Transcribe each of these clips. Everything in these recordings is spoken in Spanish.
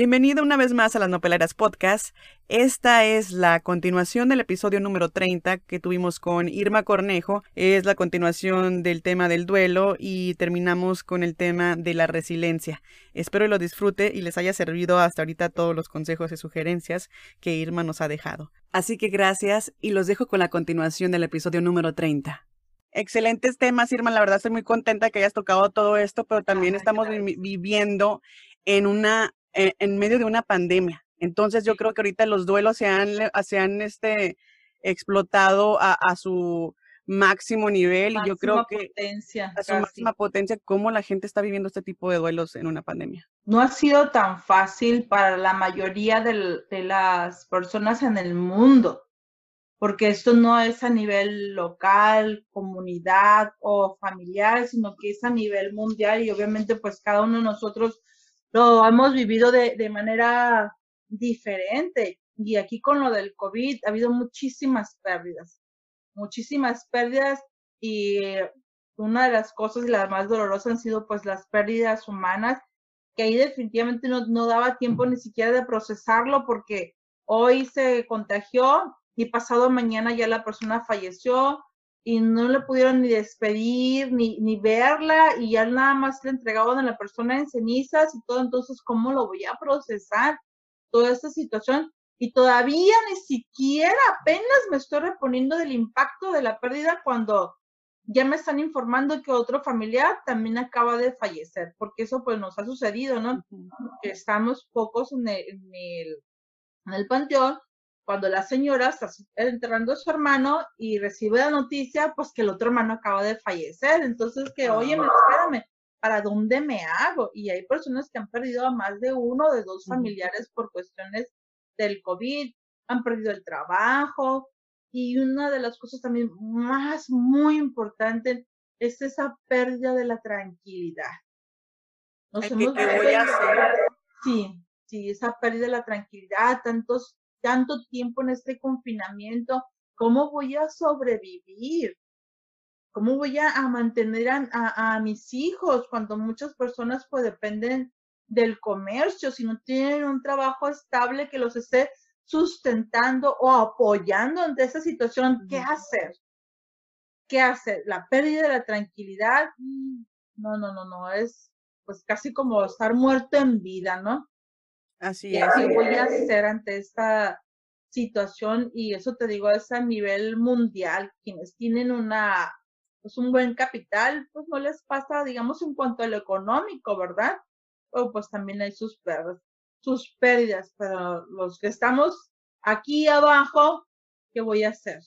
Bienvenido una vez más a las Nopeleras Podcast. Esta es la continuación del episodio número 30 que tuvimos con Irma Cornejo. Es la continuación del tema del duelo y terminamos con el tema de la resiliencia. Espero lo disfrute y les haya servido hasta ahorita todos los consejos y sugerencias que Irma nos ha dejado. Así que gracias y los dejo con la continuación del episodio número 30. Excelentes temas, Irma. La verdad estoy muy contenta que hayas tocado todo esto, pero también estamos viviendo en una en, medio de una pandemia. Entonces yo creo que ahorita los duelos se han, se han este, explotado a, a su máximo nivel y yo creo que potencia, a su máxima potencia cómo la gente está viviendo este tipo de duelos en una pandemia. No ha sido tan fácil para la mayoría de, de las personas en el mundo, porque esto no es a nivel local, comunidad o familiar, sino que es a nivel mundial y obviamente pues cada uno de nosotros lo hemos vivido de, de manera diferente. Y aquí con lo del COVID ha habido muchísimas pérdidas, muchísimas pérdidas y una de las cosas las más dolorosas han sido pues las pérdidas humanas, que ahí definitivamente no, no daba tiempo ni siquiera de procesarlo porque hoy se contagió y pasado mañana ya la persona falleció y no le pudieron ni despedir, ni, ni verla, y ya nada más le entregaban a la persona en cenizas y todo, entonces, ¿cómo lo voy a procesar? Toda esta situación. Y todavía ni siquiera apenas me estoy reponiendo del impacto de la pérdida cuando ya me están informando que otro familiar también acaba de fallecer, porque eso pues nos ha sucedido, ¿no? Estamos pocos en el, en el, en el panteón cuando la señora está enterrando a su hermano y recibe la noticia, pues que el otro hermano acaba de fallecer. Entonces, que, oye, ah. espérame, ¿para dónde me hago? Y hay personas que han perdido a más de uno de dos familiares por cuestiones del COVID, han perdido el trabajo. Y una de las cosas también más, muy importante, es esa pérdida de la tranquilidad. Nos hemos ¿Qué voy a hacer? Sí, sí, esa pérdida de la tranquilidad, tantos tanto tiempo en este confinamiento, ¿cómo voy a sobrevivir? ¿Cómo voy a, mantener a, a, mis hijos cuando muchas personas pues dependen del comercio, si no tienen un trabajo estable que los esté sustentando o apoyando ante esa situación? ¿Qué hacer? ¿Qué hacer? La pérdida de la tranquilidad, mm, no, no, no, no, es pues casi como estar muerto en vida, ¿no? Así es. ¿Qué voy a hacer ante esta situación? Y eso te digo, es a nivel mundial. Quienes tienen una, pues un buen capital, pues no les pasa, digamos, en cuanto a lo económico, ¿verdad? O pues también hay sus pérdidas, sus pérdidas, pero los que estamos aquí abajo, ¿qué voy a hacer?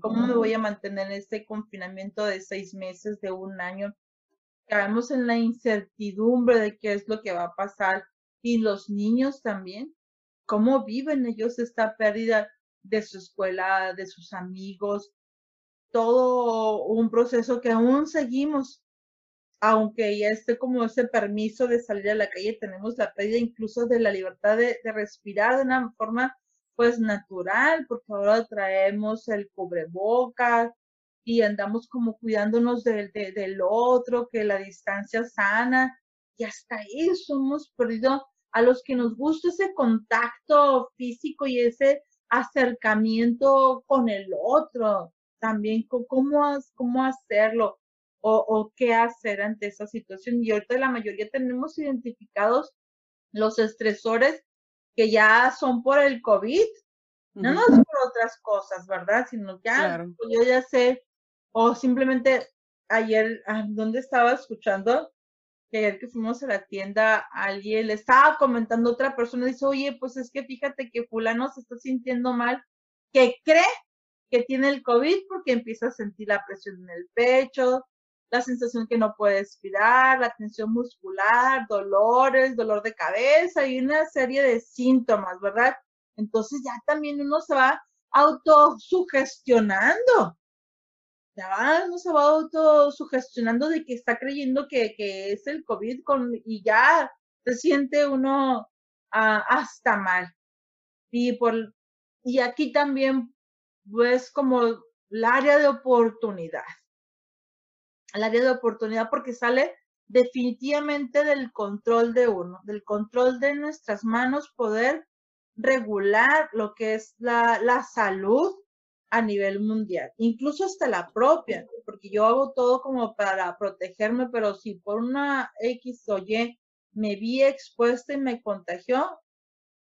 ¿Cómo me voy a mantener en este confinamiento de seis meses, de un año? Caemos en la incertidumbre de qué es lo que va a pasar y los niños también, cómo viven ellos esta pérdida de su escuela, de sus amigos, todo un proceso que aún seguimos, aunque ya esté como ese permiso de salir a la calle, tenemos la pérdida incluso de la libertad de, respirar de una forma pues natural, porque ahora traemos el cubrebocas y andamos como cuidándonos del, del otro, que la distancia sana, y hasta eso hemos perdido a los que nos gusta ese contacto físico y ese acercamiento con el otro, también cómo, cómo hacerlo o, o qué hacer ante esa situación. Y ahorita la mayoría tenemos identificados los estresores que ya son por el COVID, no, no por otras cosas, ¿verdad? Sino que ah, pues yo ya sé, o simplemente ayer, ah, ¿dónde estaba escuchando? Que que fuimos a la tienda, alguien le estaba comentando a otra persona, dice, oye, pues es que fíjate que fulano se está sintiendo mal, que cree que tiene el COVID porque empieza a sentir la presión en el pecho, la sensación que no puede respirar, la tensión muscular, dolores, dolor de cabeza y una serie de síntomas, ¿verdad? Entonces ya también uno se va autosugestionando ya no se va autosugestionando de que está creyendo que, que es el COVID con, y ya se siente uno ah, hasta mal. Y, por, y aquí también, pues, como el área de oportunidad. El área de oportunidad porque sale definitivamente del control de uno, del control de nuestras manos, poder regular lo que es la, la salud a nivel mundial, incluso hasta la propia, porque yo hago todo como para protegerme, pero si por una X o Y me vi expuesta y me contagió,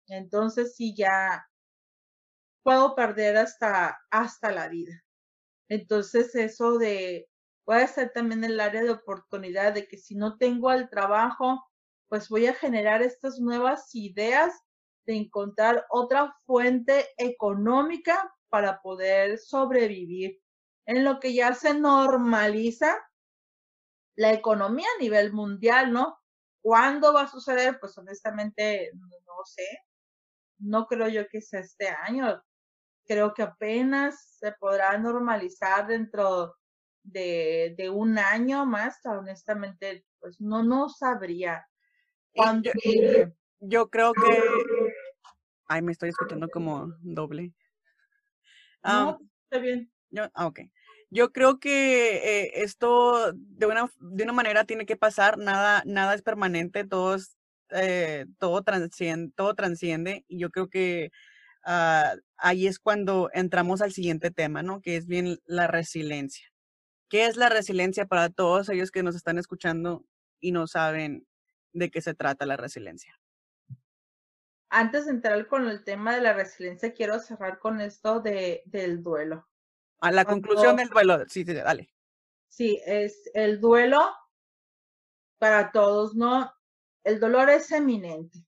entonces sí ya puedo perder hasta, hasta la vida. Entonces eso de, puede ser también el área de oportunidad de que si no tengo el trabajo, pues voy a generar estas nuevas ideas de encontrar otra fuente económica para poder sobrevivir. En lo que ya se normaliza la economía a nivel mundial, ¿no? ¿Cuándo va a suceder? Pues honestamente no sé. No creo yo que sea este año. Creo que apenas se podrá normalizar dentro de, de un año más. Honestamente, pues no, no sabría. Yo, yo, creo que... Ay, me estoy escuchando como doble. No, está bien. Yo, ah, ok. Yo creo que eh, esto de una, de una manera tiene que pasar, nada, nada es permanente, todo, eh, todo, transciende, todo transciende y yo creo que ah, ahí es cuando entramos al siguiente tema, ¿no? Que es bien la resiliencia. ¿Qué es la resiliencia para todos ellos que nos están escuchando y no saben de qué se trata la resiliencia? Antes de entrar con el tema de la resiliencia, quiero cerrar con esto de, del duelo. A la conclusión del duelo, sí, sí, dale. Sí, es el duelo para todos, ¿no? El dolor es eminente.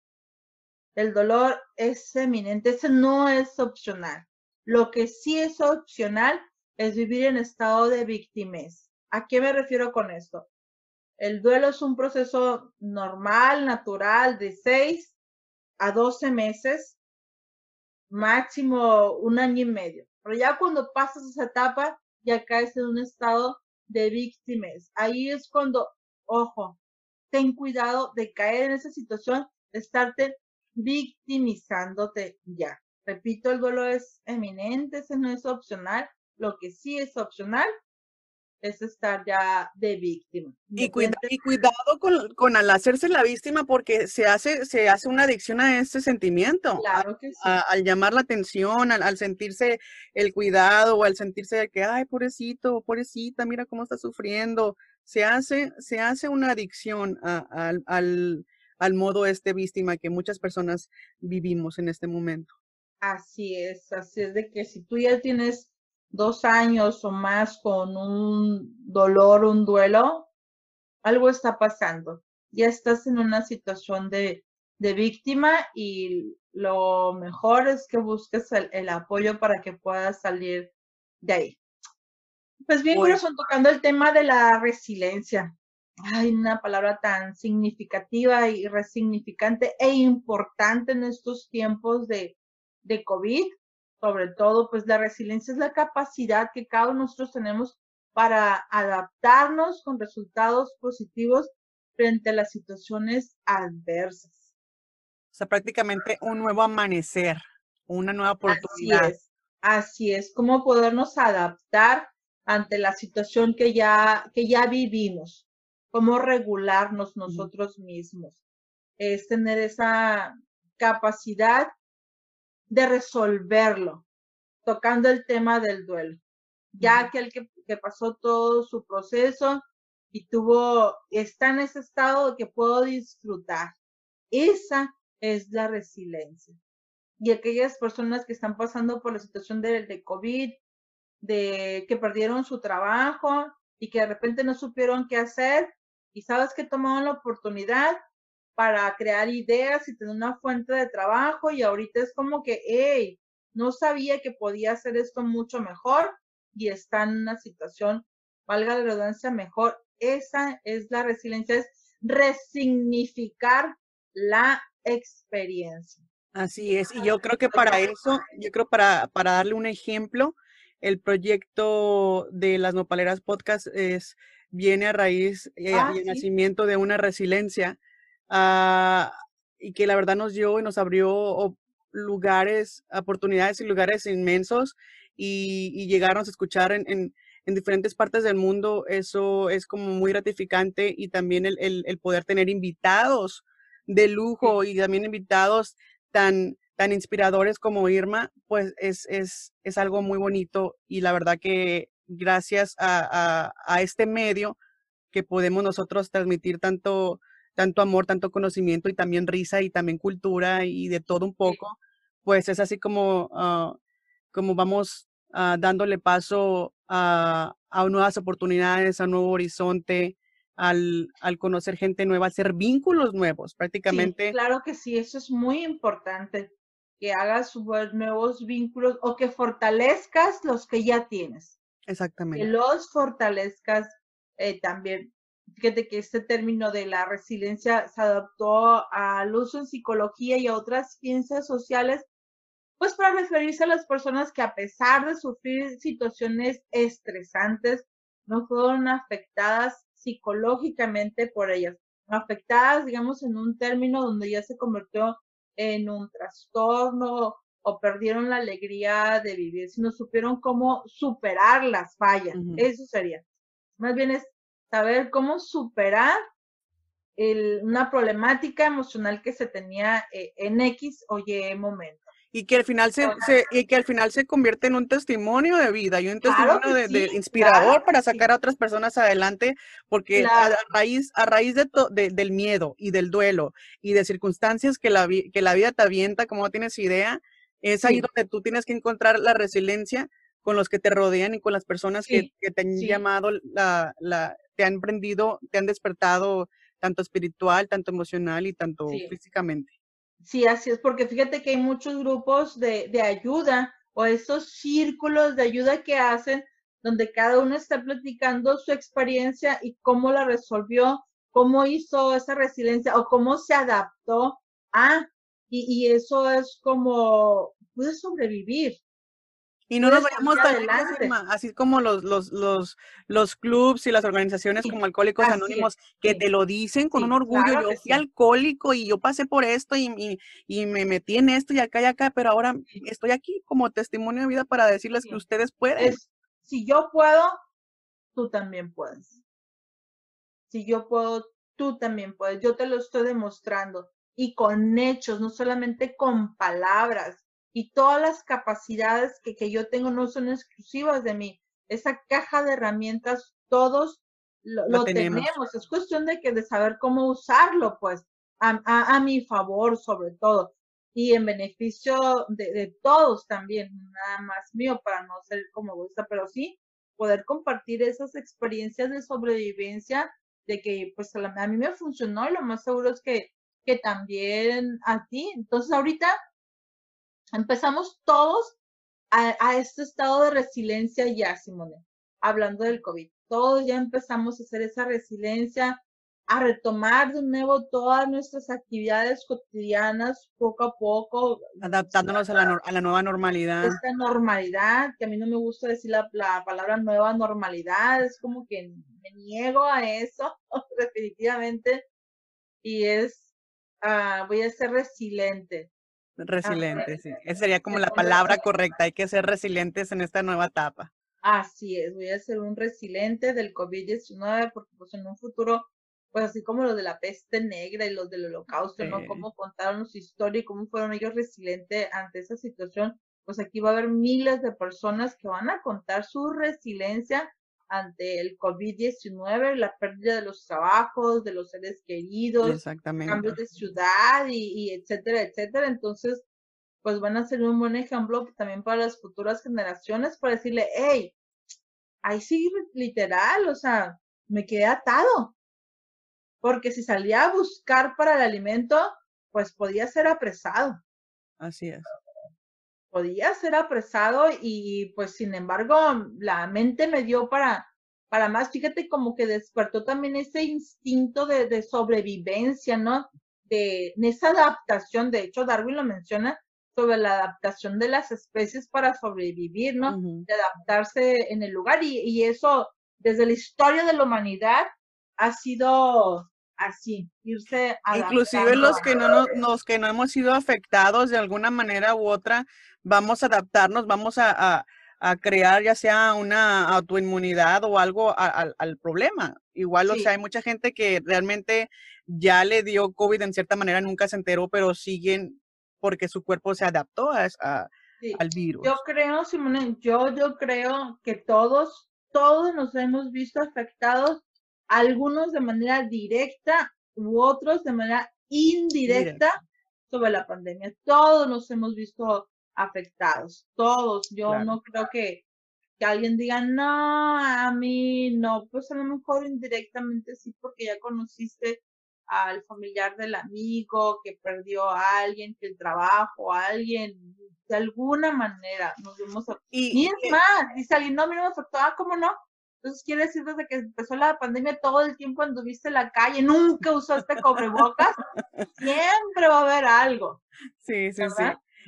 El dolor es eminente, ese no es opcional. Lo que sí es opcional es vivir en estado de víctimas. ¿A qué me refiero con esto? El duelo es un proceso normal, natural, de seis a 12 meses, máximo un año y medio. Pero ya cuando pasas esa etapa, ya caes en un estado de víctimas. Ahí es cuando, ojo, ten cuidado de caer en esa situación, de estarte victimizándote ya. Repito, el duelo es eminente, ese no es opcional. Lo que sí es opcional es estar ya de víctima. Y, cuidado con, con, al hacerse la víctima porque se hace, se hace una adicción a ese sentimiento. Claro que sí. al llamar la atención, al, sentirse el cuidado o al sentirse de que, ay, pobrecito, pobrecita, mira cómo está sufriendo. Se hace, se hace una adicción al, al, al modo este víctima que muchas personas vivimos en este momento. Así es, así es de que si tú ya tienes dos años o más con un dolor, un duelo, algo está pasando. Ya estás en una situación de, de víctima y lo mejor es que busques el, apoyo para que puedas salir de ahí. Pues bien, corazón, tocando el tema de la resiliencia. Hay una palabra tan significativa y resignificante e importante en estos tiempos de, de COVID sobre todo, pues la resiliencia es la capacidad que cada uno de nosotros tenemos para adaptarnos con resultados positivos frente a las situaciones adversas. O sea, prácticamente un nuevo amanecer, una nueva oportunidad. Así es, así es, cómo podernos adaptar ante la situación que ya, que ya vivimos, cómo regularnos nosotros mismos, es tener esa capacidad de resolverlo, tocando el tema del duelo. Ya aquel que, que pasó todo su proceso y tuvo, está en ese estado que puedo disfrutar. Esa es la resiliencia. Y aquellas personas que están pasando por la situación de, de COVID, de que perdieron su trabajo y que de repente no supieron qué hacer y sabes que tomaron la oportunidad para crear ideas y tener una fuente de trabajo y ahorita es como que, hey, no sabía que podía hacer esto mucho mejor y está en una situación, valga la redundancia, mejor. Esa es la resiliencia, es resignificar la experiencia. Así es, y yo creo que para eso, yo creo para, para darle un ejemplo, el proyecto de las Nopaleras Podcast es, viene a raíz y eh, ah, nacimiento de una resiliencia Ah, y que la verdad nos dio y nos abrió lugares, oportunidades y lugares inmensos y, y llegarnos a escuchar en, en diferentes partes del mundo, eso es como muy gratificante y también el, el, poder tener invitados de lujo y también invitados tan, tan inspiradores como Irma, pues es, es, es algo muy bonito y la verdad que gracias a, a, a este medio que podemos nosotros transmitir tanto, tanto amor, tanto conocimiento y también risa y también cultura y de todo un poco, pues es así como, ah, como vamos uh, dándole paso a, a, nuevas oportunidades, a un nuevo horizonte, al, al, conocer gente nueva, hacer vínculos nuevos prácticamente. Sí, claro que sí, eso es muy importante, que hagas nuevos vínculos o que fortalezcas los que ya tienes. Exactamente. Que los fortalezcas eh, también. Fíjate que este término de la resiliencia se adaptó al uso en psicología y a otras ciencias sociales pues para referirse a las personas que a pesar de sufrir situaciones estresantes, no fueron afectadas psicológicamente por ellas, afectadas, digamos, en un término donde ya se convirtió en un trastorno o perdieron la alegría de vivir, sino supieron cómo superar las fallas. Eso sería. Más bien es saber cómo superar el, una problemática emocional que se tenía eh, en X o Y momento. Y que al final se, y que al final se convierte en un testimonio de vida y un testimonio de, inspirador para sacar a otras personas adelante porque a, raíz a raíz de, del miedo y del duelo y de circunstancias que la que la vida te avienta como no tienes idea es ahí donde tú tienes que encontrar la resiliencia con los que te rodean y con las personas que, que, te han llamado la, la te han prendido te han despertado tanto espiritual tanto emocional y tanto físicamente. Sí, así es, porque fíjate que hay muchos grupos de, de ayuda o esos círculos de ayuda que hacen donde cada uno está platicando su experiencia y cómo la resolvió, cómo hizo esa resiliencia o cómo se adaptó a, y, y eso es como, puede sobrevivir, y no nos vayamos tan así como los, los, los, los clubs y las organizaciones como Alcohólicos Anónimos que te lo dicen con un orgullo. yo fui alcohólico y yo pasé por esto y, y, me metí en esto y acá y acá, pero ahora estoy aquí como testimonio de vida para decirles que ustedes pueden. si yo puedo, tú también puedes. Si yo puedo, tú también puedes. Yo te lo estoy demostrando y con hechos, no solamente con palabras y todas las capacidades que, que yo tengo no son exclusivas de mí. Esa caja de herramientas, todos lo, tenemos. Es cuestión de que de saber cómo usarlo, pues, a, a, mi favor, sobre todo. Y en beneficio de, de, todos también, nada más mío para no ser como gusta, pero sí poder compartir esas experiencias de sobrevivencia de que pues a, a mí me funcionó y lo más seguro es que, que también a ti. Entonces ahorita empezamos todos a, este estado de resiliencia ya, Simone, hablando del COVID. Todos ya empezamos a hacer esa resiliencia, a retomar de nuevo todas nuestras actividades cotidianas poco a poco. Adaptándonos a la, a la nueva normalidad. Esta normalidad, que a mí no me gusta decir la, la palabra nueva normalidad, es como que me niego a eso, definitivamente. Y es, uh, voy a ser resiliente. Resiliente, sí. Esa sería como la palabra correcta. Hay que ser resilientes en esta nueva etapa. Así es, voy a ser un resiliente del COVID-19 porque pues en un futuro, pues así como los de la peste negra y los del holocausto, ¿no? Cómo contaron su historia y cómo fueron ellos resilientes ante esa situación, pues aquí va a haber miles de personas que van a contar su resiliencia ante el COVID-19, la pérdida de los trabajos, de los seres queridos, cambios de ciudad y, etcétera, etcétera. Entonces, pues van a ser un buen ejemplo también para las futuras generaciones para decirle, hey, ahí sí, literal, o sea, me quedé atado. Porque si salía a buscar para el alimento, pues podía ser apresado. Así es podía ser apresado y pues sin embargo la mente me dio para, para más. Fíjate como que despertó también ese instinto de, de sobrevivencia, ¿no? De, esa adaptación, de hecho Darwin lo menciona sobre la adaptación de las especies para sobrevivir, ¿no? De adaptarse en el lugar y, y eso desde la historia de la humanidad ha sido así, irse Inclusive los que no nos, los que no hemos sido afectados de alguna manera u otra, vamos a adaptarnos, vamos a, a crear ya sea una autoinmunidad o algo al problema. Igual, o sea, hay mucha gente que realmente ya le dio COVID en cierta manera, nunca se enteró, pero siguen porque su cuerpo se adaptó a, al virus. Yo creo, Simone, yo, yo creo que todos, todos nos hemos visto afectados, algunos de manera directa u otros de manera indirecta sobre la pandemia. Todos nos hemos visto afectados, todos. Yo no creo que, que alguien diga, no, a mí no, pues a lo mejor indirectamente sí, porque ya conociste al familiar del amigo que perdió a alguien, que el trabajo, a alguien, de alguna manera nos vimos y, y, es más, dice alguien, no, a mí no me afectó, ah, ¿cómo no? Entonces quiere decir desde que empezó la pandemia todo el tiempo anduviste en la calle, nunca usaste cobrebocas, siempre va a haber algo. Sí, sí, sí.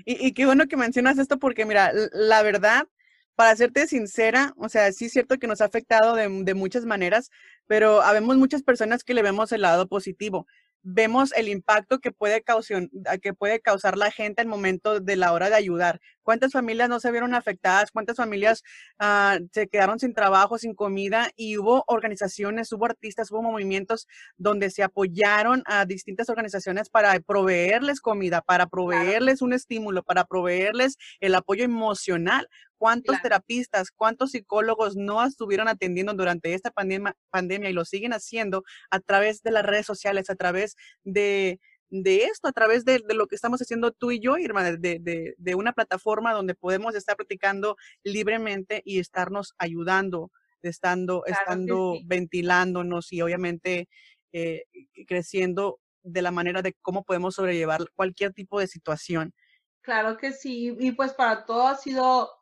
Y, y qué bueno que mencionas esto porque mira, la verdad, para serte sincera, o sea, sí es cierto que nos ha afectado de, de muchas maneras, pero habemos muchas personas que le vemos el lado positivo vemos el impacto que puede, causar, que puede causar la gente al momento de la hora de ayudar. ¿Cuántas familias no se vieron afectadas? ¿Cuántas familias ah, se quedaron sin trabajo, sin comida? Y hubo organizaciones, hubo artistas, hubo movimientos donde se apoyaron a distintas organizaciones para proveerles comida, para proveerles un estímulo, para proveerles el apoyo emocional. ¿Cuántos terapistas, cuántos psicólogos no estuvieron atendiendo durante esta pandemia, pandemia y lo siguen haciendo a través de las redes sociales, a través de, esto, a través de, lo que estamos haciendo tú y yo, Irma, de, de, una plataforma donde podemos estar platicando libremente y estarnos ayudando, estando, estando ventilándonos y obviamente eh, creciendo de la manera de cómo podemos sobrellevar cualquier tipo de situación. Claro que sí, y pues para todo ha sido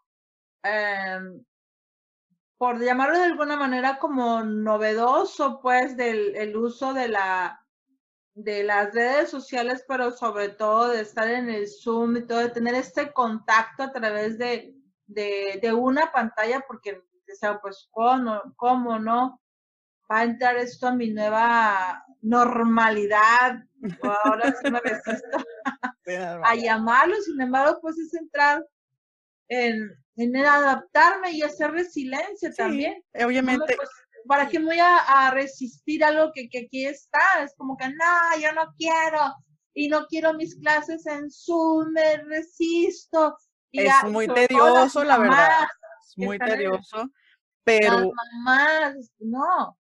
Em, por llamarlo de alguna manera como novedoso, pues, del el uso de la de las redes sociales, pero sobre todo de estar en el Zoom y todo, de tener este contacto a través de, de, de una pantalla, porque sea, pues, ¿cómo, ¿cómo no? Va a entrar esto a mi nueva normalidad, ahora sí me resisto a llamarlo, sin embargo, pues es entrar en, en adaptarme y hacer resiliencia también. Obviamente. Pues, ¿Para qué voy a, resistir algo que, que, aquí está? Es como que, no, yo no quiero. Y no quiero mis clases en Zoom, me resisto. es muy tedioso, la verdad. Es muy tedioso. Pero. Mamás, no.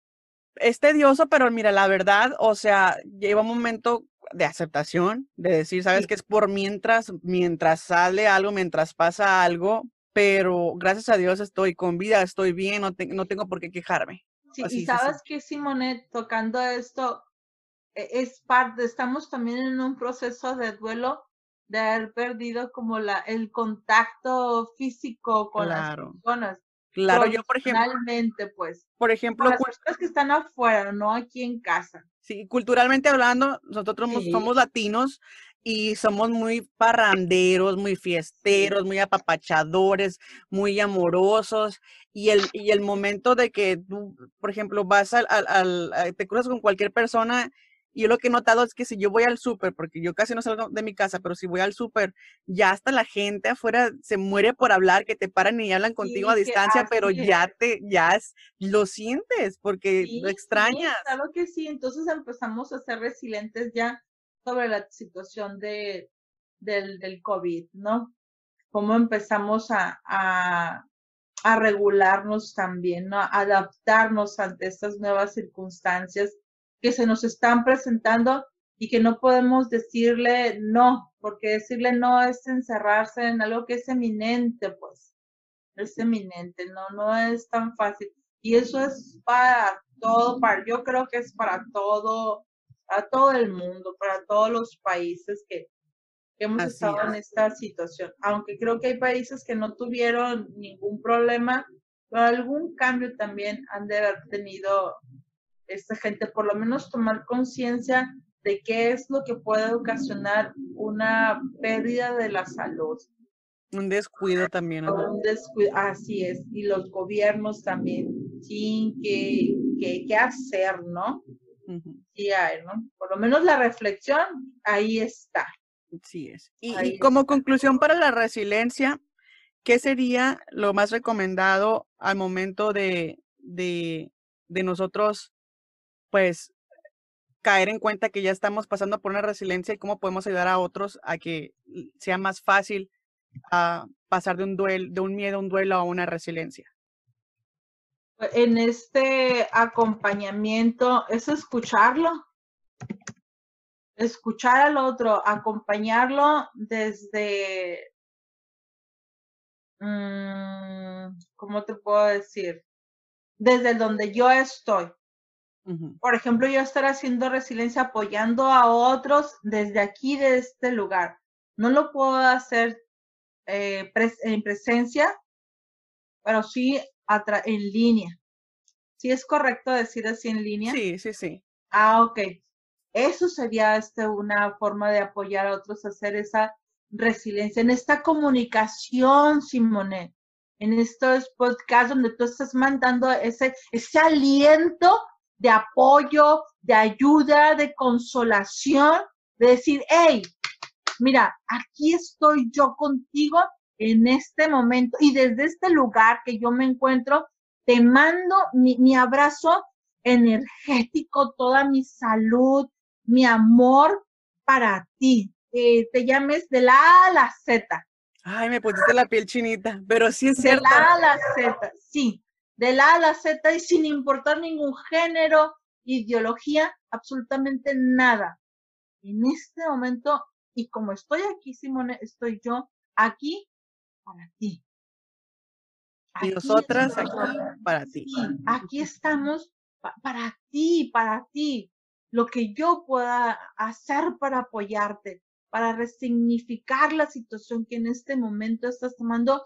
Es tedioso, pero mira, la verdad, o sea, lleva un momento de aceptación, de decir, sabes que es por mientras, mientras sale algo, mientras pasa algo, pero gracias a Dios estoy con vida, estoy bien, no, no tengo por qué quejarme. Sí, y sabes que Simone, tocando esto, e, es parte, estamos también en un proceso de duelo de haber perdido como la, el contacto físico con las personas. Claro, yo por ejemplo. pues. Por ejemplo. las personas que están afuera, no aquí en casa. Sí, culturalmente hablando, nosotros somos latinos y somos muy parranderos, muy fiesteros, muy apapachadores, muy amorosos. Y el, y el momento de que tú, por ejemplo, vas al, al, al, te cruzas con cualquier persona y yo lo que he notado es que si yo voy al súper, porque yo casi no salgo de mi casa, pero si voy al súper, ya hasta la gente afuera se muere por hablar, que te paran y hablan contigo a distancia, pero ya te, ya es, lo sientes, porque lo extrañas. Claro que sí, entonces empezamos a ser resilientes ya sobre la situación de, del, del COVID, ¿no? Cómo empezamos a, a, a regularnos también, ¿no? A adaptarnos ante estas nuevas circunstancias que se nos están presentando y que no podemos decirle no, porque decirle no es encerrarse en algo que es eminente, pues, es eminente, no, no es tan fácil. Y eso es para todo, para, yo creo que es para todo, para todo el mundo, para todos los países que, hemos estado en esta situación. Aunque creo que hay países que no tuvieron ningún problema, pero algún cambio también han de haber tenido esta gente, por lo menos tomar conciencia de qué es lo que puede ocasionar una pérdida de la salud. Un descuido también. ¿no? Un descuido, así es. Y los gobiernos también, sí, que, que, hacer, ¿no? Sí hay, ¿no? Por lo menos la reflexión ahí está. Sí es. Y, y como conclusión para la resiliencia, ¿qué sería lo más recomendado al momento de, de, de nosotros, pues, caer en cuenta que ya estamos pasando por una resiliencia y cómo podemos ayudar a otros a que sea más fácil a pasar de un duelo, de un miedo a un duelo a una resiliencia? En este acompañamiento es escucharlo, escuchar al otro, acompañarlo desde, mm, ¿cómo te puedo decir? Desde donde yo estoy. Por ejemplo, yo estar haciendo resiliencia apoyando a otros desde aquí, de este lugar. No lo puedo hacer eh, en presencia, pero sí en línea. ¿Sí es correcto decir así en línea? Sí, sí, sí. Ah, ok. Eso sería este, una forma de apoyar a otros a hacer esa resiliencia, en esta comunicación, Simone, en estos podcasts donde tú estás mandando ese, ese aliento de apoyo, de ayuda, de consolación, de decir, hey, mira, aquí estoy yo contigo en este momento y desde este lugar que yo me encuentro, te mando mi, mi abrazo energético, toda mi salud, mi amor para ti. Eh, te llames de la A a la Z. Ay, me pusiste la piel chinita, pero sí es cierto. De la A a la Z, sí de la A a la Z y sin importar ningún género, ideología, absolutamente nada. En este momento, y como estoy aquí, Simone, estoy yo aquí para ti. y nosotras aquí para ti. aquí estamos para ti, para ti. Lo que yo pueda hacer para apoyarte, para resignificar la situación que en este momento estás tomando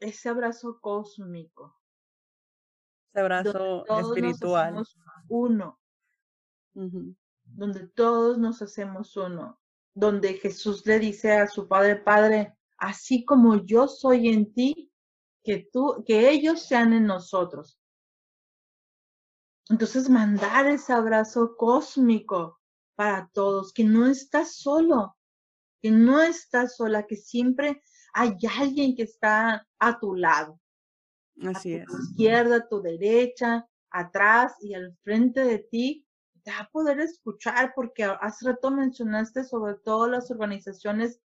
ese abrazo cósmico. Ese abrazo espiritual. uno. Donde todos nos hacemos uno. Donde Jesús le dice a su Padre, Padre, así como yo soy en ti, que tú, que ellos sean en nosotros. Entonces mandar ese abrazo cósmico para todos, que no estás solo, que no estás sola, que siempre hay alguien que está a tu lado. Así a tu izquierda, a tu derecha, atrás y al frente de ti. Te va a poder escuchar porque hace rato mencionaste sobre todo las organizaciones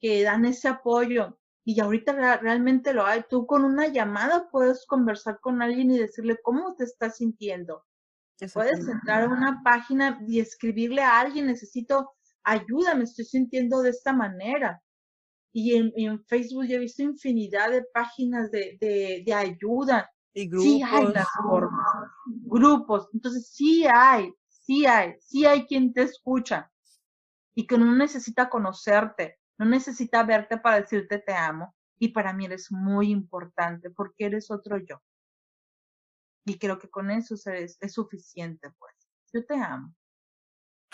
que dan ese apoyo y ahorita realmente lo hay. Tú con una llamada puedes conversar con alguien y decirle cómo te estás sintiendo. Puedes entrar a una página y escribirle a alguien, necesito ayuda, me estoy sintiendo de esta manera. Y en, Facebook yo he visto infinidad de páginas de, de, ayuda. Y grupos. Sí hay Grupos. Entonces sí hay, sí hay, sí hay quien te escucha y que no necesita conocerte, no necesita verte para decirte te amo. Y para mí eres muy importante porque eres otro yo. Y creo que con eso es, es suficiente, pues. Yo te amo.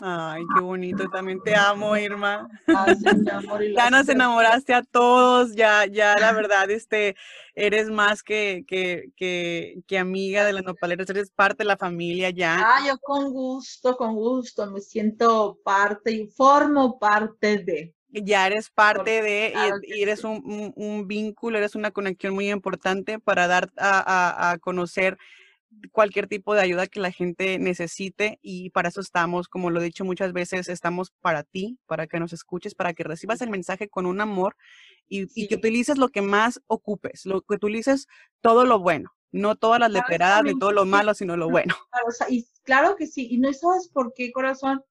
Ay, qué bonito. También te amo, Irma. ya nos enamoraste a todos, ya, ya la verdad, este, eres más que, que, que, que amiga de las nopaleras, eres parte de la familia ya. Ah, yo con gusto, con gusto, me siento parte y formo parte de. Ya eres parte de, y, eres un, un, vínculo, eres una conexión muy importante para dar a, a, a conocer cualquier tipo de ayuda que la gente necesite y para eso estamos, como lo he dicho muchas veces, estamos para ti, para que nos escuches, para que recibas el mensaje con un amor y, que utilices lo que más ocupes, lo que utilices todo lo bueno, no todas las leperadas ni todo lo malo, sino lo bueno. Claro, y claro que sí, y no sabes por qué, corazón,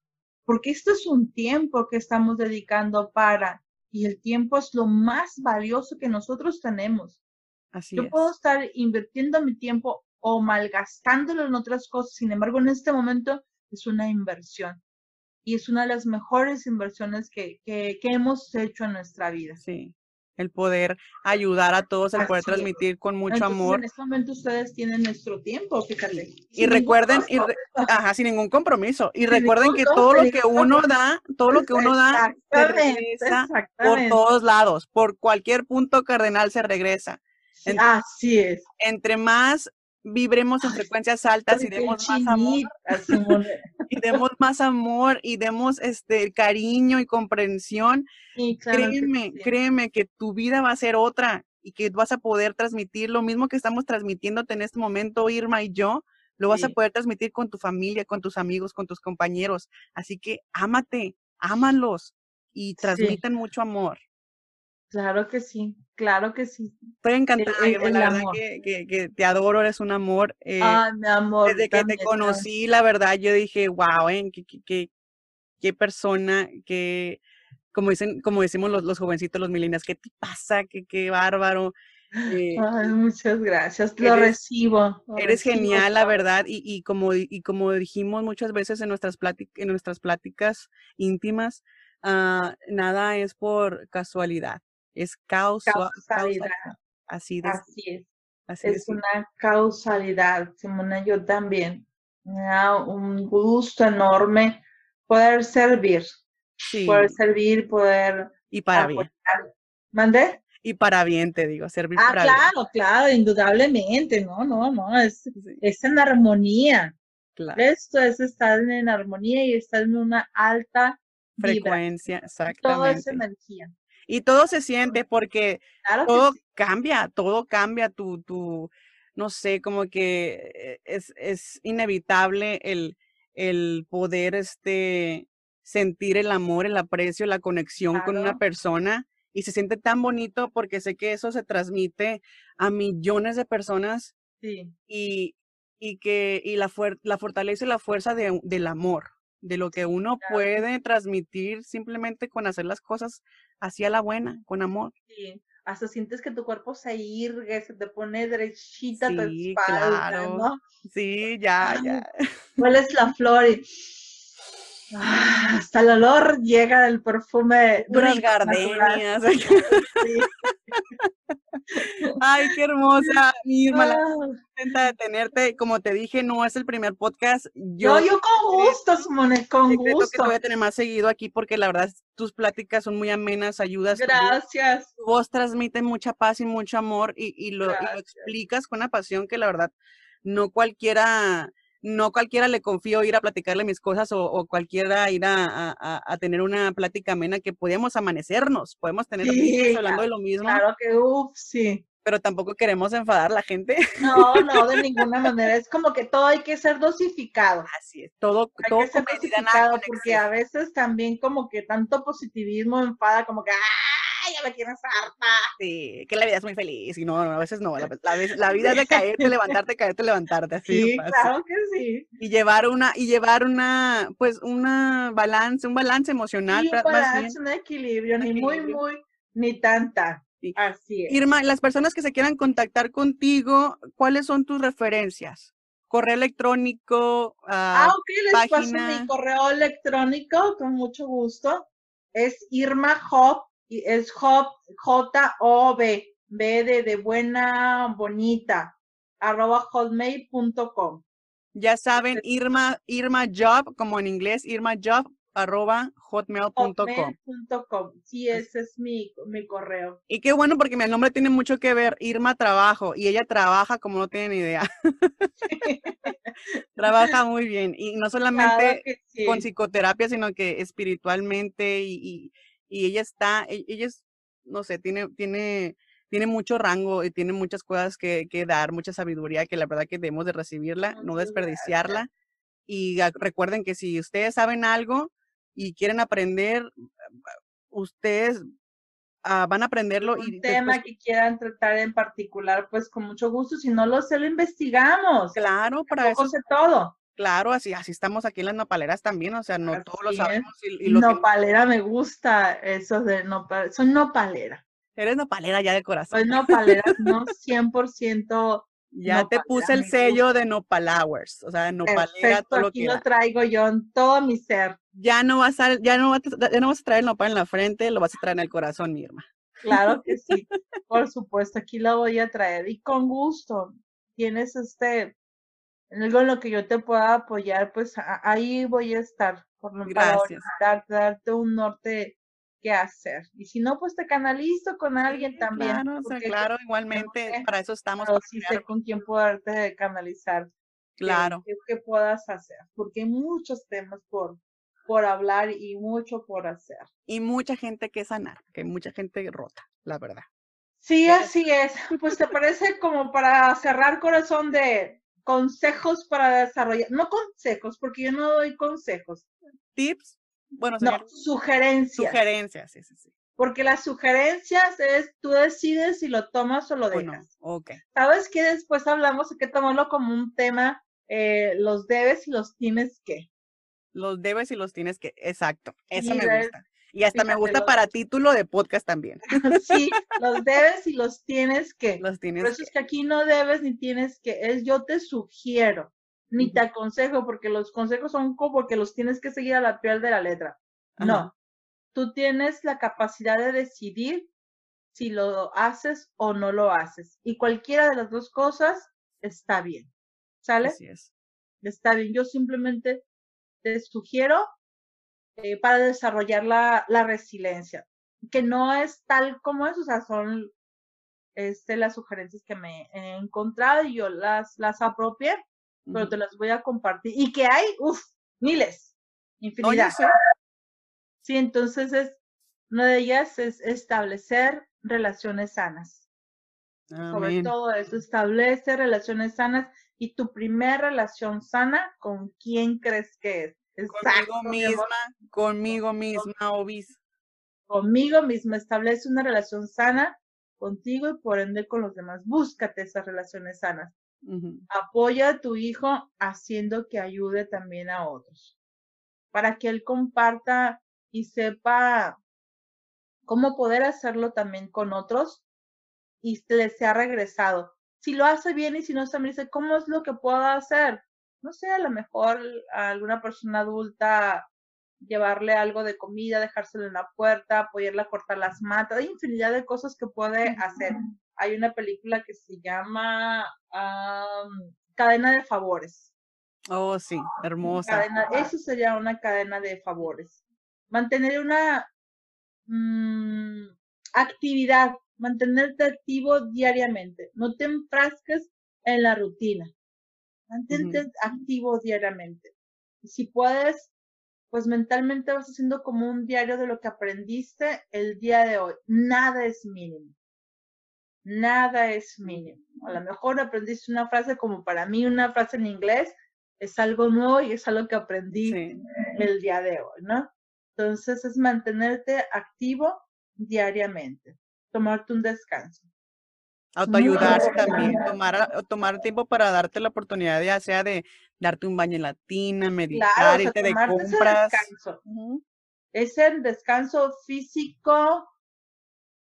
porque esto es un tiempo que estamos dedicando para, y el tiempo es lo más valioso que nosotros tenemos. Así Yo puedo estar invirtiendo mi tiempo o malgastándolo en otras cosas. Sin embargo, en este momento es una inversión y es una de las mejores inversiones que, que, hemos hecho en nuestra vida. Sí, el poder ayudar a todos, el poder transmitir con mucho amor. En este momento ustedes tienen nuestro tiempo, fíjate. Y recuerden, y ajá, sin ningún compromiso. Y recuerden que todo lo que uno da, todo lo que uno da, se regresa por todos lados, por cualquier punto cardenal se regresa. Así es. Entre más vibremos en frecuencias altas y demos más amor. y demos más amor y demos este cariño y comprensión. créeme, que créeme que tu vida va a ser otra y que vas a poder transmitir lo mismo que estamos transmitiéndote en este momento, Irma y yo, lo vas a poder transmitir con tu familia, con tus amigos, con tus compañeros. Así que ámate, ámalos y transmiten mucho amor. Claro que sí, claro que sí. Estoy encantada, la verdad que, te adoro, eres un amor. Eh, mi amor. Desde que te conocí, la verdad, yo dije, wow, ¿eh? qué, qué, persona, qué, como dicen, como decimos los, los jovencitos, los milenios, ¿qué te pasa? ¿Qué, qué bárbaro? Eh, muchas gracias, lo recibo. eres genial, la verdad, y, y, como, y como dijimos muchas veces en nuestras, en nuestras pláticas íntimas, uh, nada es por casualidad, es causa, causalidad. Así, es. es una causalidad, Simona, yo también. Me da un gusto enorme poder servir, poder servir, poder... Y para bien. ¿Mandé? y para bien, te digo, servir ah, para claro, claro, indudablemente, no, no, no, es, es en armonía. Claro. Esto es estar en armonía y estar en una alta frecuencia, exactamente. Todo es energía. Y todo se siente porque todo cambia, todo cambia, tu, tu, no sé, como que eh, es, es inevitable el, el poder este, sentir el amor, el aprecio, la conexión con una persona y se siente tan bonito porque sé que eso se transmite a millones de personas sí. y, y que y la, la fortaleza y la fuerza de, del amor, de lo que uno puede transmitir simplemente con hacer las cosas hacia la buena, con amor. Sí. Hasta sientes que tu cuerpo se irgue, se te pone derechita tu espalda, claro. ¿no? Sí, ya, ya. ¿Cuál es la flor? Y Ah, hasta el olor llega del perfume. Unas gardenias. Ay, qué hermosa. La de tenerte. Como te dije, no es el primer podcast. Yo, yo con gusto, Simone, con gusto. que te voy a tener más seguido aquí porque la verdad tus pláticas son muy amenas, ayudas. Gracias. Tu voz transmite mucha paz y mucho amor y, y, lo, y lo explicas con una pasión que la verdad no cualquiera no cualquiera le confío ir a platicarle mis cosas o, cualquiera ir a, tener una plática amena que podemos amanecernos, podemos tener hablando de lo mismo. Claro que, uff, sí. Pero tampoco queremos enfadar a la gente. No, no, de ninguna manera. Es como que todo hay que ser dosificado. Así es, todo, hay que ser dosificado porque a veces también como que tanto positivismo enfada, como que, ya me tienes harta. Sí, que la vida es muy feliz y no, a veces no, la, la, vida es de caerte, levantarte, caerte, levantarte, así. Sí, claro que sí. Y llevar una, y llevar una, pues, una balance, un balance emocional. Sí, un balance, un equilibrio, ni muy, muy, ni tanta. Así es. Irma, las personas que se quieran contactar contigo, ¿cuáles son tus referencias? Correo electrónico. ah, ok, les paso mi correo electrónico con mucho gusto. Es Irma Hop y es J-O-B, B de, de buena, bonita, arroba hotmail.com. Ya saben, Irma, Irma Job, como en inglés, Irma Job, arroba hotmail.com. Sí, ese es mi, mi correo. Y qué bueno porque mi nombre tiene mucho que ver, Irma Trabajo, y ella trabaja como no tienen idea. trabaja muy bien, y no solamente con psicoterapia, sino que espiritualmente y y ella está, e, ella es, no sé, tiene, tiene, tiene mucho rango y tiene muchas cosas que, que dar, mucha sabiduría que la verdad que debemos de recibirla, no desperdiciarla. Y recuerden que si ustedes saben algo y quieren aprender, ustedes ah, van a aprenderlo. Un y tema que quieran tratar en particular, pues con mucho gusto. Si no lo sé, lo investigamos. Claro, para eso. sé todo. Claro, así, así estamos aquí en las nopaleras también, o sea, no todos lo sabemos. Y, nopalera me gusta eso de nopalera, soy nopalera. Eres nopalera ya de corazón. Soy nopalera, no 100%. Ya te puse el sello de Nopalowers, o sea, de nopalera, todo lo aquí lo traigo yo en todo mi ser. Ya no vas a, ya no vas a, ya no vas a traer el nopal en la frente, lo vas a traer en el corazón, mi hermana. Claro que sí, por supuesto, aquí lo voy a traer y con gusto. Tienes este, algo en lo que yo te pueda apoyar, pues ahí voy a estar, por lo para darte un norte qué hacer. Y si no, pues te canalizo con alguien también. Claro, claro, igualmente, para eso estamos. Pero sí sé con quién poderte canalizar. Claro. Que, puedas hacer, porque hay muchos temas por, por hablar y mucho por hacer. Y mucha gente que sanar, que mucha gente rota, la verdad. Sí, así es. Pues te parece como para cerrar corazón de consejos para desarrollar, no consejos, porque yo no doy consejos. Tips, bueno, no, sugerencias. Sugerencias, sí, sí, sí. Porque las sugerencias es tú decides si lo tomas o lo dejas. Ok. ¿Sabes que después hablamos? Que tomarlo como un tema, eh, los debes y los tienes que. Los debes y los tienes que, exacto. Eso me gusta. Y hasta me gusta para título de podcast también. Sí, los debes y los tienes que. Los tienes Por eso es que aquí no debes ni tienes que, es yo te sugiero ni te aconsejo, porque los consejos son como que los tienes que seguir a la piel de la letra. No, tú tienes la capacidad de decidir si lo haces o no lo haces. Y cualquiera de las dos cosas está bien. ¿Sale? Así es. Está bien. Yo simplemente te sugiero eh, para desarrollar la, la, resiliencia, que no es tal como es, o sea, son este, las sugerencias que me he encontrado y yo las, las apropié pero te las voy a compartir. Y que hay, uff, miles, infinidad. sí, entonces es, una de ellas es establecer relaciones sanas. Sobre todo eso, establece relaciones sanas y tu primera relación sana, ¿con quién crees que es? Conmigo misma, conmigo misma, Obis. Conmigo misma, establece una relación sana contigo y por ende con los demás. Búscate esas relaciones sanas. Apoya a tu hijo haciendo que ayude también a otros, para que él comparta y sepa cómo poder hacerlo también con otros y le sea regresado. Si lo hace bien y si no, también dice, ¿cómo es lo que puedo hacer? No sé, a lo mejor a alguna persona adulta llevarle algo de comida, dejárselo en la puerta, apoyarla a cortar las matas, hay infinidad de cosas que puede hacer hay una película que se llama Cadena de Favores. Oh, sí, hermosa. eso sería una cadena de favores. Mantener una mm, actividad, mantenerte activo diariamente. No te enfrasques en la rutina. Mantente activo diariamente. si puedes, pues mentalmente vas haciendo como un diario de lo que aprendiste el día de hoy. Nada es mínimo nada es mínimo. A lo mejor aprendiste una frase como para mí una frase en inglés es algo nuevo y es algo que aprendí el día de hoy, ¿no? Entonces es mantenerte activo diariamente, tomarte un descanso. Autoayudarse también, tomar, tomar tiempo para darte la oportunidad ya sea de darte un baño en la tina, meditar, irte de compras. Es el descanso físico,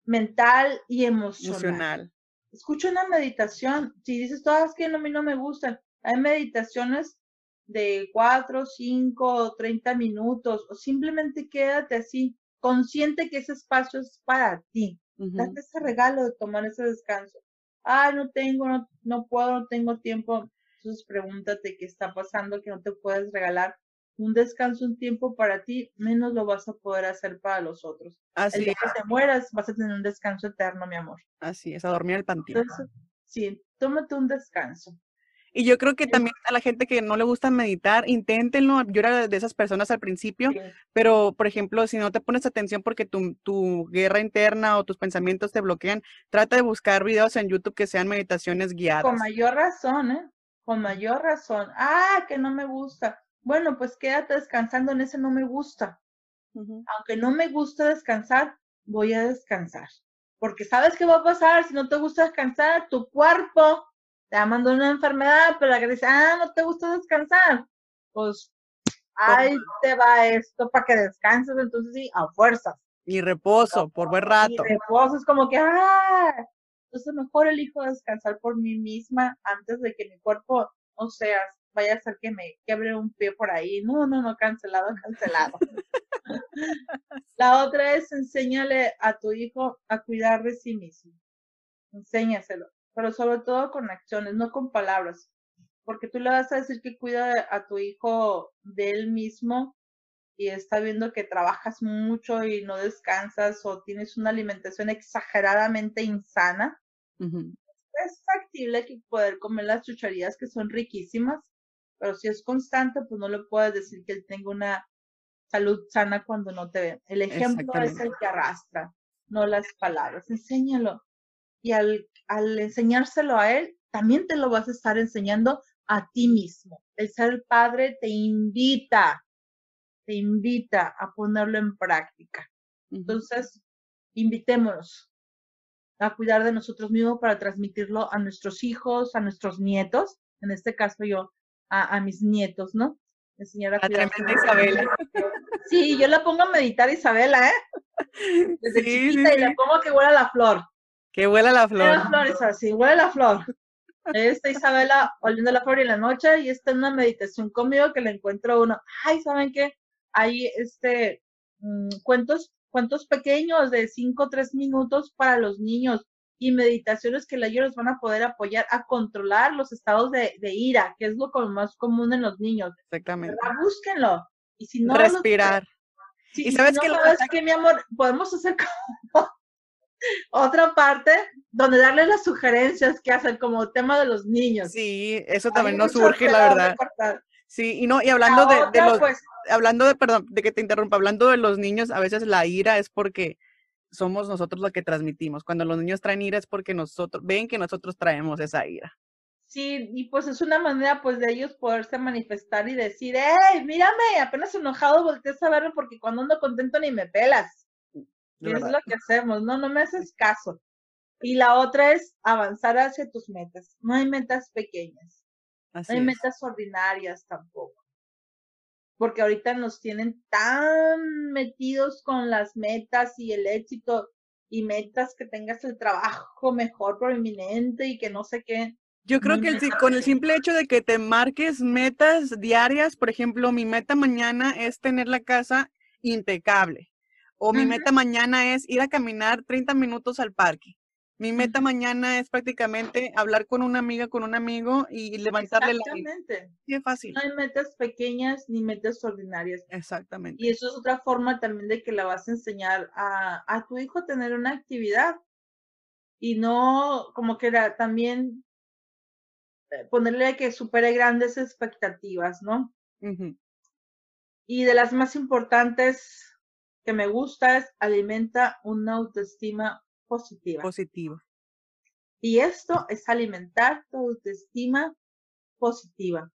mental y emocional. Escucha una meditación. Si dices, todas que a mí no me gustan, hay meditaciones de cuatro, cinco, treinta minutos, o simplemente quédate así, consciente que ese espacio es para ti. Date ese regalo de tomar ese descanso. Ah, no tengo, no, no puedo, no tengo tiempo. Entonces pregúntate qué está pasando que no te puedes regalar un descanso, un tiempo para ti, menos lo vas a poder hacer para los otros. Así el día que te mueras, vas a tener un descanso eterno, mi amor. Así es, a dormir al panteón. sí, tómate un descanso. Y yo creo que también a la gente que no le gusta meditar, inténtenlo. Yo era de esas personas al principio, pero por ejemplo, si no te pones atención porque tu, tu guerra interna o tus pensamientos te bloquean, trata de buscar videos en YouTube que sean meditaciones guiadas. Con mayor razón, ¿eh? Con mayor razón. Ah, que no me gusta bueno, pues quédate descansando en ese no me gusta. Aunque no me gusta descansar, voy a descansar. Porque sabes qué va a pasar si no te gusta descansar, tu cuerpo te va a mandar una enfermedad, pero la que dice, ah, no te gusta descansar, pues ahí te va esto para que descanses, entonces sí, a fuerzas. Y reposo, por buen rato. Y reposo es como que, ah, entonces mejor elijo descansar por mí misma antes de que mi cuerpo, no sea, vaya a ser que me quebre un pie por ahí. No, no, no, cancelado, cancelado. La otra es enséñale a tu hijo a cuidar de sí mismo. Enséñaselo, pero sobre todo con acciones, no con palabras. Porque tú le vas a decir que cuida a tu hijo de él mismo y está viendo que trabajas mucho y no descansas o tienes una alimentación exageradamente insana, es factible que poder comer las chucherías que son riquísimas, pero si es constante, pues no le puedes decir que él tenga una salud sana cuando no te ve. El ejemplo es el que arrastra, no las palabras. Enséñalo. Y al, al enseñárselo a él, también te lo vas a estar enseñando a ti mismo. El ser padre te invita, te invita a ponerlo en práctica. Entonces, invitémonos a cuidar de nosotros mismos para transmitirlo a nuestros hijos, a nuestros nietos, en este caso yo, a, mis nietos, ¿no? Enseñar a, cuidar. Isabela. Sí, yo la pongo a meditar Isabela, ¿eh? Desde chiquita y la pongo que huela la flor. Que huela la flor. La flor es así, huele la flor. Esta Isabela oliendo la flor y la noche y está en una meditación conmigo que le encuentro uno. Ay, ¿saben qué? Hay este mm, cuentos cuentos pequeños de 5 o 3 minutos para los niños y meditaciones que ellos van a poder apoyar a controlar los estados de, ira, que es lo más común en los niños. Exactamente. Búsquenlo. Y si no, respirar. y sabes que, sabes que mi amor, podemos hacer como otra parte donde darle las sugerencias que hacen como tema de los niños. Sí, eso también nos surge, la verdad. Sí, y no, y hablando de, los, pues hablando de, perdón, de que te interrumpa, hablando de los niños, a veces la ira es porque somos nosotros los que transmitimos. Cuando los niños traen ira es porque nosotros, ven que nosotros traemos esa ira. Sí, y pues es una manera pues de ellos poderse manifestar y decir, ¡Ey, mírame! Apenas enojado volteé a verlo porque cuando ando contento ni me pelas. Y es lo que hacemos, ¿no? No me haces caso. Y la otra es avanzar hacia tus metas. No hay metas pequeñas. no hay metas ordinarias tampoco porque ahorita nos tienen tan metidos con las metas y el éxito y metas que tengas el trabajo mejor prominente y que no sé qué. Yo creo que con el simple hecho de que te marques metas diarias, por ejemplo, mi meta mañana es tener la casa impecable o mi meta mañana es ir a caminar 30 minutos al parque. Mi meta mañana es prácticamente hablar con una amiga, con un amigo y levantarle la Exactamente. Es fácil. No hay metas pequeñas ni metas ordinarias. Exactamente. Y eso es otra forma también de que la vas a enseñar a, a tu hijo a tener una actividad. Y no como que era también eh, ponerle que supere grandes expectativas, ¿no? Y de las más importantes que me gusta es alimenta una autoestima positiva. Positiva. Y esto es alimentar tu autoestima positiva.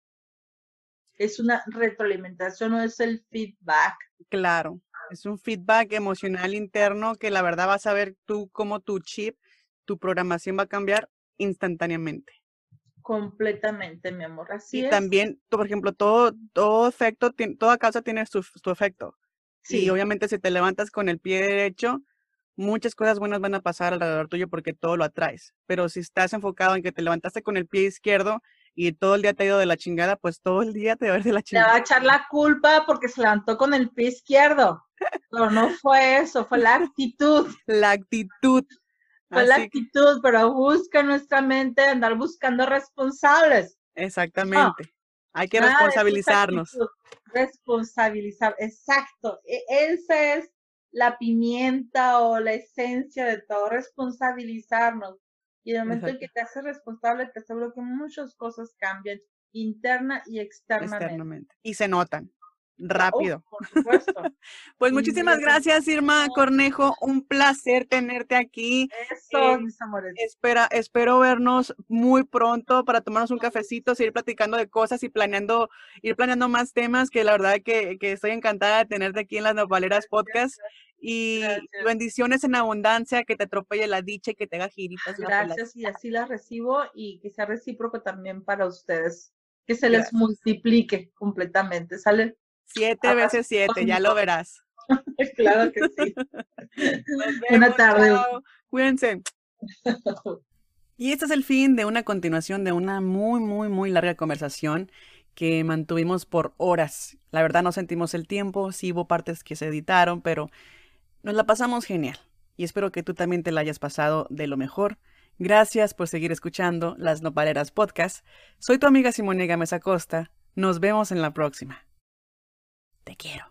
Es una retroalimentación, no es el feedback. Claro, es un feedback emocional interno que la verdad vas a ver tú cómo tu chip, tu programación va a cambiar instantáneamente. Completamente, mi amor. Así y también, por ejemplo, todo, todo efecto, toda causa tiene su, su efecto. Sí. Y obviamente si te levantas con el pie derecho, muchas cosas buenas van a pasar alrededor tuyo porque todo lo atraes. Pero si estás enfocado en que te levantaste con el pie izquierdo y todo el día te ha ido de la chingada, pues todo el día te va a ir de la chingada. Te va a echar la culpa porque se levantó con el pie izquierdo. Pero no fue eso, fue la actitud. La actitud. Fue la actitud, pero busca nuestra mente andar buscando responsables. Exactamente. Hay que responsabilizarnos. Responsabilizar, exacto. E, ese es la pimienta o la esencia de todo, responsabilizarnos. Y el momento en que te haces responsable, te aseguro que muchas cosas cambian interna y externamente. Y se notan rápido. por supuesto. pues muchísimas gracias, Irma Cornejo. Un placer tenerte aquí. Eso, eh, mis amores. Espera, espero vernos muy pronto para tomarnos un cafecito, seguir platicando de cosas y planeando, ir planeando más temas que la verdad que, que estoy encantada de tenerte aquí en las Novaleras Podcast. Y bendiciones en abundancia, que te atropelle la dicha y que te haga giritas. Gracias, y así las recibo y que sea recíproco también para ustedes. Que se les multiplique completamente. Sale Siete veces siete, ya lo verás. claro que sí. Buenas tardes. Cuídense. Y este es el fin de una continuación de una muy, muy, muy larga conversación que mantuvimos por horas. La verdad no sentimos el tiempo, sí hubo partes que se editaron, pero nos la pasamos genial. Y espero que tú también te la hayas pasado de lo mejor. Gracias por seguir escuchando las Nopaleras Podcast. Soy tu amiga Simone Gámez Acosta. Nos vemos en la próxima. Te quiero.